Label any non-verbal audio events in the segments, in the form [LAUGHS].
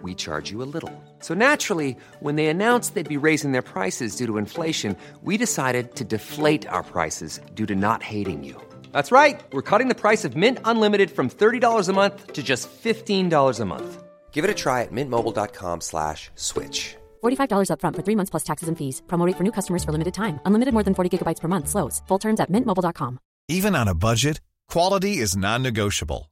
we charge you a little. So naturally, when they announced they'd be raising their prices due to inflation, we decided to deflate our prices due to not hating you. That's right. We're cutting the price of Mint Unlimited from $30 a month to just $15 a month. Give it a try at mintmobile.com slash switch. $45 upfront for three months plus taxes and fees. Promo rate for new customers for limited time. Unlimited more than 40 gigabytes per month. Slows. Full terms at mintmobile.com. Even on a budget, quality is non-negotiable.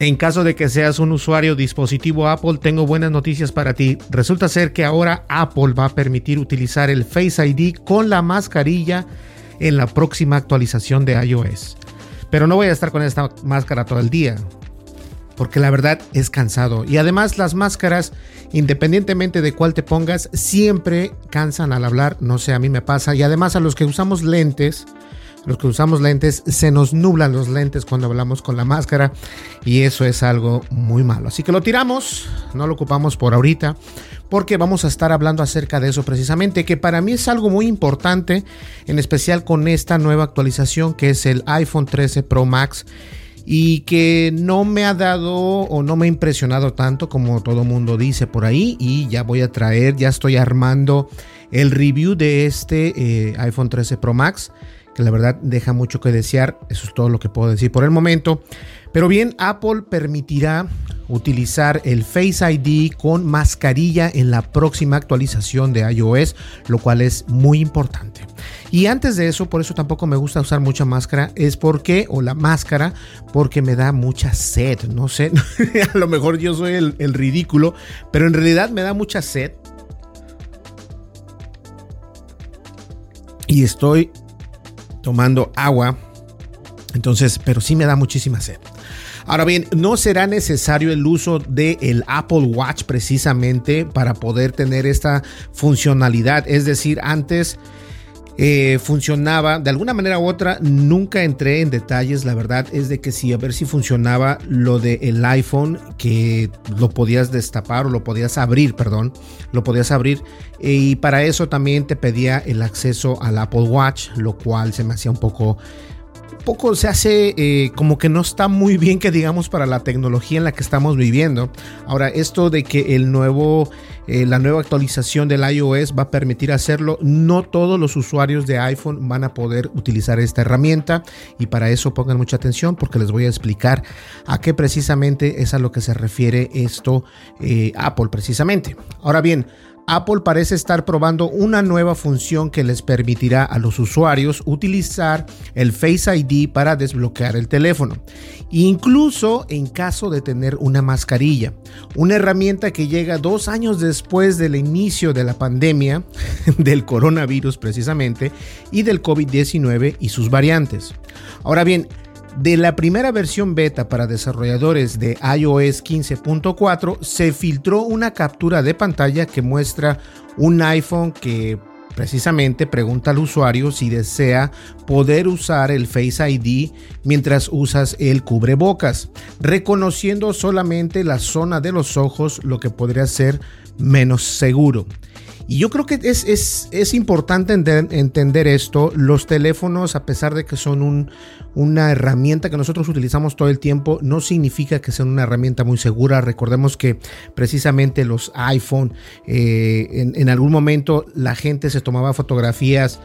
En caso de que seas un usuario dispositivo Apple, tengo buenas noticias para ti. Resulta ser que ahora Apple va a permitir utilizar el Face ID con la mascarilla en la próxima actualización de iOS. Pero no voy a estar con esta máscara todo el día, porque la verdad es cansado. Y además las máscaras, independientemente de cuál te pongas, siempre cansan al hablar. No sé, a mí me pasa. Y además a los que usamos lentes, los que usamos lentes, se nos nublan los lentes cuando hablamos con la máscara y eso es algo muy malo. Así que lo tiramos, no lo ocupamos por ahorita, porque vamos a estar hablando acerca de eso precisamente, que para mí es algo muy importante, en especial con esta nueva actualización que es el iPhone 13 Pro Max y que no me ha dado o no me ha impresionado tanto como todo mundo dice por ahí y ya voy a traer, ya estoy armando el review de este eh, iPhone 13 Pro Max la verdad deja mucho que desear. Eso es todo lo que puedo decir por el momento. Pero bien, Apple permitirá utilizar el Face ID con mascarilla en la próxima actualización de iOS, lo cual es muy importante. Y antes de eso, por eso tampoco me gusta usar mucha máscara, es porque, o la máscara, porque me da mucha sed, no sé, [LAUGHS] a lo mejor yo soy el ridículo, pero en realidad me da mucha sed. Y estoy tomando agua. Entonces, pero sí me da muchísima sed. Ahora bien, no será necesario el uso del el Apple Watch precisamente para poder tener esta funcionalidad. Es decir, antes eh, funcionaba de alguna manera u otra. Nunca entré en detalles. La verdad es de que sí, a ver si funcionaba lo del iPhone, que lo podías destapar o lo podías abrir, perdón, lo podías abrir. Y para eso también te pedía el acceso al Apple Watch, lo cual se me hacía un poco poco se hace eh, como que no está muy bien que digamos para la tecnología en la que estamos viviendo. Ahora, esto de que el nuevo, eh, la nueva actualización del iOS va a permitir hacerlo, no todos los usuarios de iPhone van a poder utilizar esta herramienta y para eso pongan mucha atención porque les voy a explicar a qué precisamente es a lo que se refiere esto eh, Apple precisamente. Ahora bien, Apple parece estar probando una nueva función que les permitirá a los usuarios utilizar el Face ID para desbloquear el teléfono, incluso en caso de tener una mascarilla, una herramienta que llega dos años después del inicio de la pandemia [LAUGHS] del coronavirus precisamente y del COVID-19 y sus variantes. Ahora bien, de la primera versión beta para desarrolladores de iOS 15.4 se filtró una captura de pantalla que muestra un iPhone que precisamente pregunta al usuario si desea poder usar el Face ID mientras usas el cubrebocas, reconociendo solamente la zona de los ojos, lo que podría ser menos seguro. Y yo creo que es, es, es importante entender, esto. Los teléfonos, a pesar de que son una herramienta que nosotros utilizamos todo el tiempo, no significa que sean una herramienta muy segura. Recordemos que precisamente los iPhone, eh, en algún momento la gente se tomaba fotografías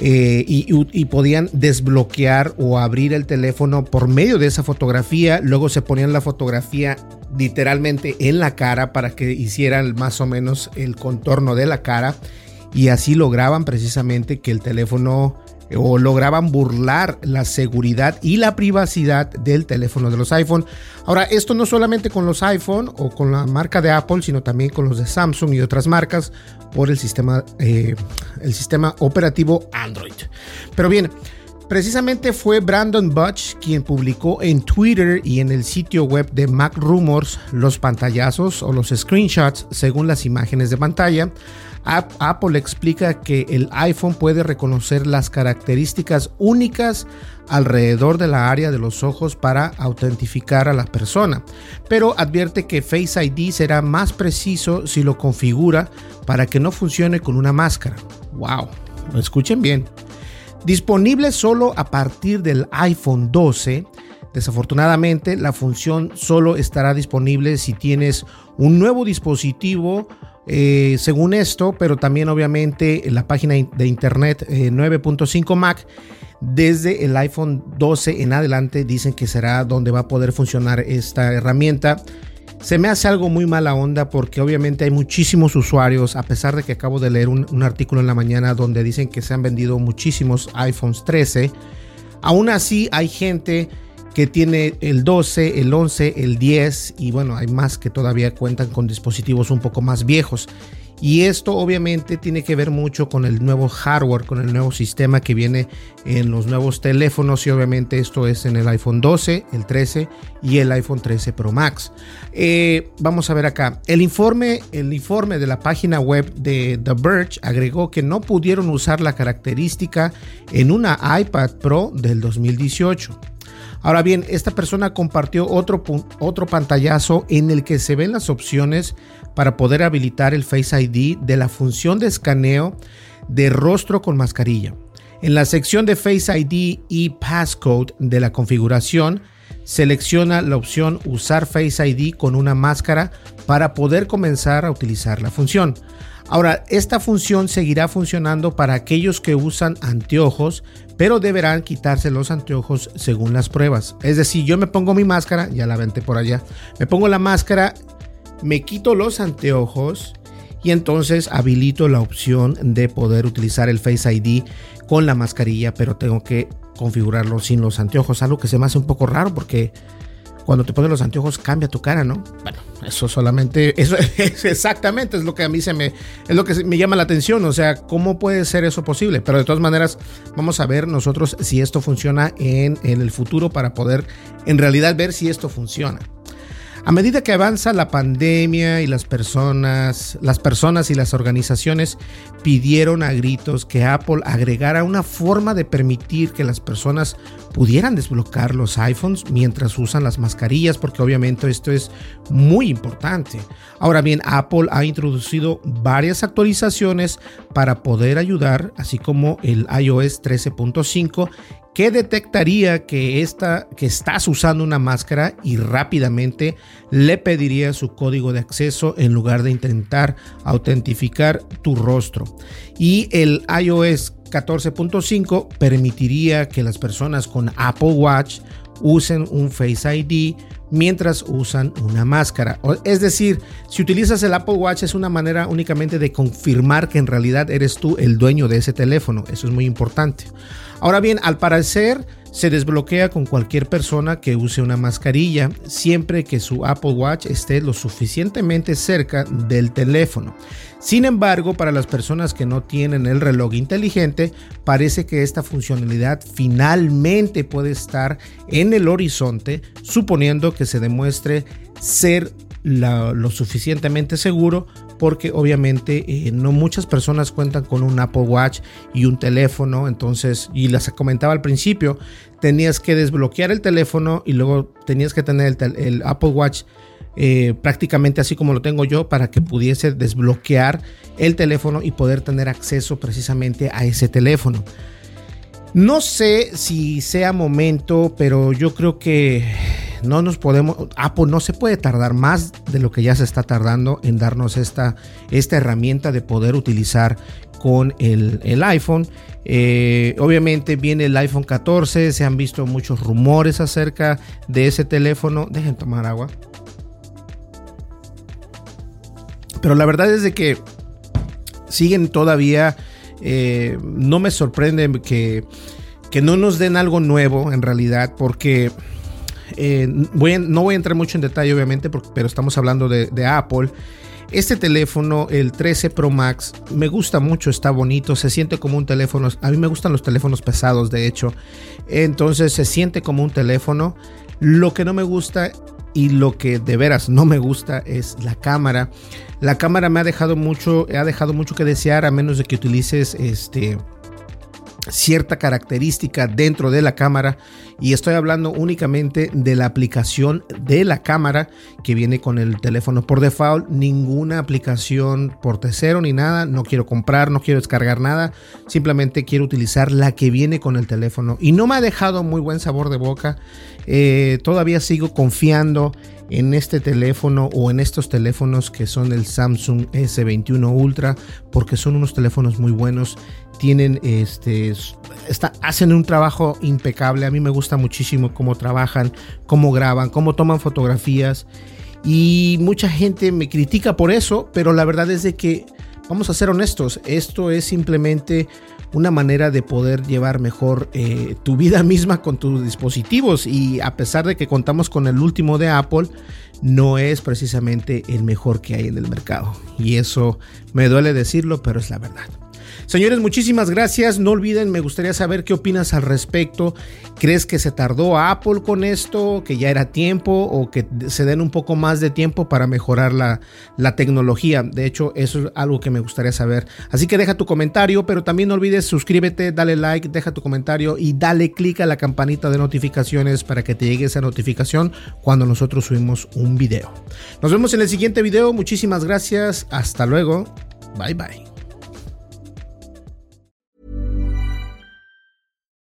eh, y, podían desbloquear o abrir el teléfono por medio de esa fotografía. Luego se ponían la fotografía literalmente en la cara para que hicieran más o menos el contorno de la cara y así lograban precisamente que el teléfono o lograban burlar la seguridad y la privacidad del teléfono de los iPhone. Ahora, esto no solamente con los iPhone o con la marca de Apple, sino también con los de Samsung y otras marcas por el sistema, eh, el sistema operativo Android. Pero bien, Precisamente fue Brandon Butch quien publicó en Twitter y en el sitio web de Mac Rumors los pantallazos o los screenshots según las imágenes de pantalla. Apple explica que el iPhone puede reconocer las características únicas alrededor de la área de los ojos para autentificar a la persona, pero advierte que Face ID será más preciso si lo configura para que no funcione con una máscara. ¡Wow! Escuchen bien. Disponible solo a partir del iPhone 12. Desafortunadamente, la función solo estará disponible si tienes un nuevo dispositivo eh, según esto, pero también obviamente en la página de internet 9.5 eh, Mac, desde el iPhone 12 en adelante dicen que será donde va a poder funcionar esta herramienta. Se me hace algo muy mala onda porque obviamente hay muchísimos usuarios, a pesar de que acabo de leer un, artículo en la mañana donde dicen que se han vendido muchísimos iPhones 13. Aún así hay gente que tiene el 12, el 11, el 10 y bueno, hay más que todavía cuentan con dispositivos un poco más viejos. Y esto obviamente tiene que ver mucho con el nuevo hardware, con el nuevo sistema que viene en los nuevos teléfonos y obviamente esto es en el iPhone 12, el 13 y el iPhone 13 Pro Max. Eh, vamos a ver acá. El informe, el informe de la página web de The Verge agregó que no pudieron usar la característica en una iPad Pro del 2018. Ahora bien, esta persona compartió otro, otro pantallazo en el que se ven las opciones para poder habilitar el Face ID de la función de escaneo de rostro con mascarilla. En la sección de Face ID y Passcode de la configuración, selecciona la opción Usar Face ID con una máscara para poder comenzar a utilizar la función. Ahora, esta función seguirá funcionando para aquellos que usan anteojos, pero deberán quitarse los anteojos según las pruebas. Es decir, yo me pongo mi máscara, ya la vente por allá, me pongo la máscara, me quito los anteojos y entonces habilito la opción de poder utilizar el Face ID con la mascarilla, pero tengo que configurarlo sin los anteojos, algo que se me hace un poco raro porque cuando te pones los anteojos cambia tu cara, ¿no? Bueno, eso solamente, [LAUGHS] eso es exactamente es lo que a mí se me, es lo que me llama la atención, o sea, ¿cómo puede ser eso posible? Pero de todas maneras, vamos a ver nosotros si esto funciona en, en el futuro para poder en realidad ver si esto funciona. A medida que avanza la pandemia y las personas, las personas y las organizaciones pidieron a gritos que Apple agregara una forma de permitir que las personas pudieran desbloquear los iPhones mientras usan las mascarillas, porque obviamente esto es muy importante. Ahora bien, Apple ha introducido varias actualizaciones para poder ayudar, así como el iOS 13.5 que detectaría que, estás usando una máscara y rápidamente le pediría su código de acceso en lugar de intentar autentificar tu rostro. Y el iOS 14.5 permitiría que las personas con Apple Watch usen un Face ID mientras usan una máscara. Es decir, si utilizas el Apple Watch es una manera únicamente de confirmar que en realidad eres tú el dueño de ese teléfono. Eso es muy importante. Ahora bien, al parecer se desbloquea con cualquier persona que use una mascarilla siempre que su Apple Watch esté lo suficientemente cerca del teléfono. Sin embargo, para las personas que no tienen el reloj inteligente, parece que esta funcionalidad finalmente puede estar en el horizonte, suponiendo que se demuestre ser lo suficientemente seguro porque obviamente eh, no muchas personas cuentan con un Apple Watch y un teléfono, entonces, y les comentaba al principio, tenías que desbloquear el teléfono y luego tenías que tener el, Apple Watch eh, prácticamente así como lo tengo yo para que pudiese desbloquear el teléfono y poder tener acceso precisamente a ese teléfono. No sé si sea momento, pero yo creo que no nos podemos, Apple no se puede tardar más de lo que ya se está tardando en darnos esta, esta herramienta de poder utilizar con el, iPhone. Eh, obviamente viene el iPhone 14, se han visto muchos rumores acerca de ese teléfono. Dejen tomar agua. Pero la verdad es de que siguen todavía Eh, no me sorprende que, que, no nos den algo nuevo en realidad, porque eh, no voy a entrar mucho en detalle, obviamente, pero estamos hablando de, de Apple. Este teléfono, el 13 Pro Max, me gusta mucho, está bonito, se siente como un teléfono. A mí me gustan los teléfonos pesados, de hecho. Entonces se siente como un teléfono. Lo que no me gusta y lo que de veras no me gusta es la cámara. La cámara me ha dejado mucho, ha dejado mucho que desear a menos de que utilices este cierta característica dentro de la cámara y estoy hablando únicamente de la aplicación de la cámara que viene con el teléfono por default. Ninguna aplicación por tercero ni nada no quiero comprar no quiero descargar nada simplemente quiero utilizar la que viene con el teléfono. Y no me ha dejado muy buen sabor de boca. Eh, todavía sigo confiando en este teléfono o en estos teléfonos que son el Samsung S21 Ultra porque son unos teléfonos muy buenos tienen este hacen un trabajo impecable a mí me gusta muchísimo cómo trabajan cómo graban cómo toman fotografías y mucha gente me critica por eso pero la verdad es de que vamos a ser honestos esto es simplemente una manera de poder llevar mejor eh, tu vida [LAUGHS] misma con tus dispositivos y a pesar de que contamos con el último de Apple, no es precisamente el mejor que hay en el mercado. Y eso me duele decirlo, pero es la verdad. Señores, muchísimas gracias. No olviden, me gustaría saber qué opinas al respecto. ¿Crees que se tardó Apple con esto, que ya era tiempo o que se den un poco más de tiempo para mejorar la, la tecnología? De hecho, eso es algo que me gustaría saber. Así que deja tu comentario, pero también no olvides suscríbete, dale like, deja tu comentario y dale click a la campanita de notificaciones para que te llegue esa notificación cuando nosotros subimos un video. Nos vemos en el siguiente video. Muchísimas gracias. Hasta luego. Bye bye.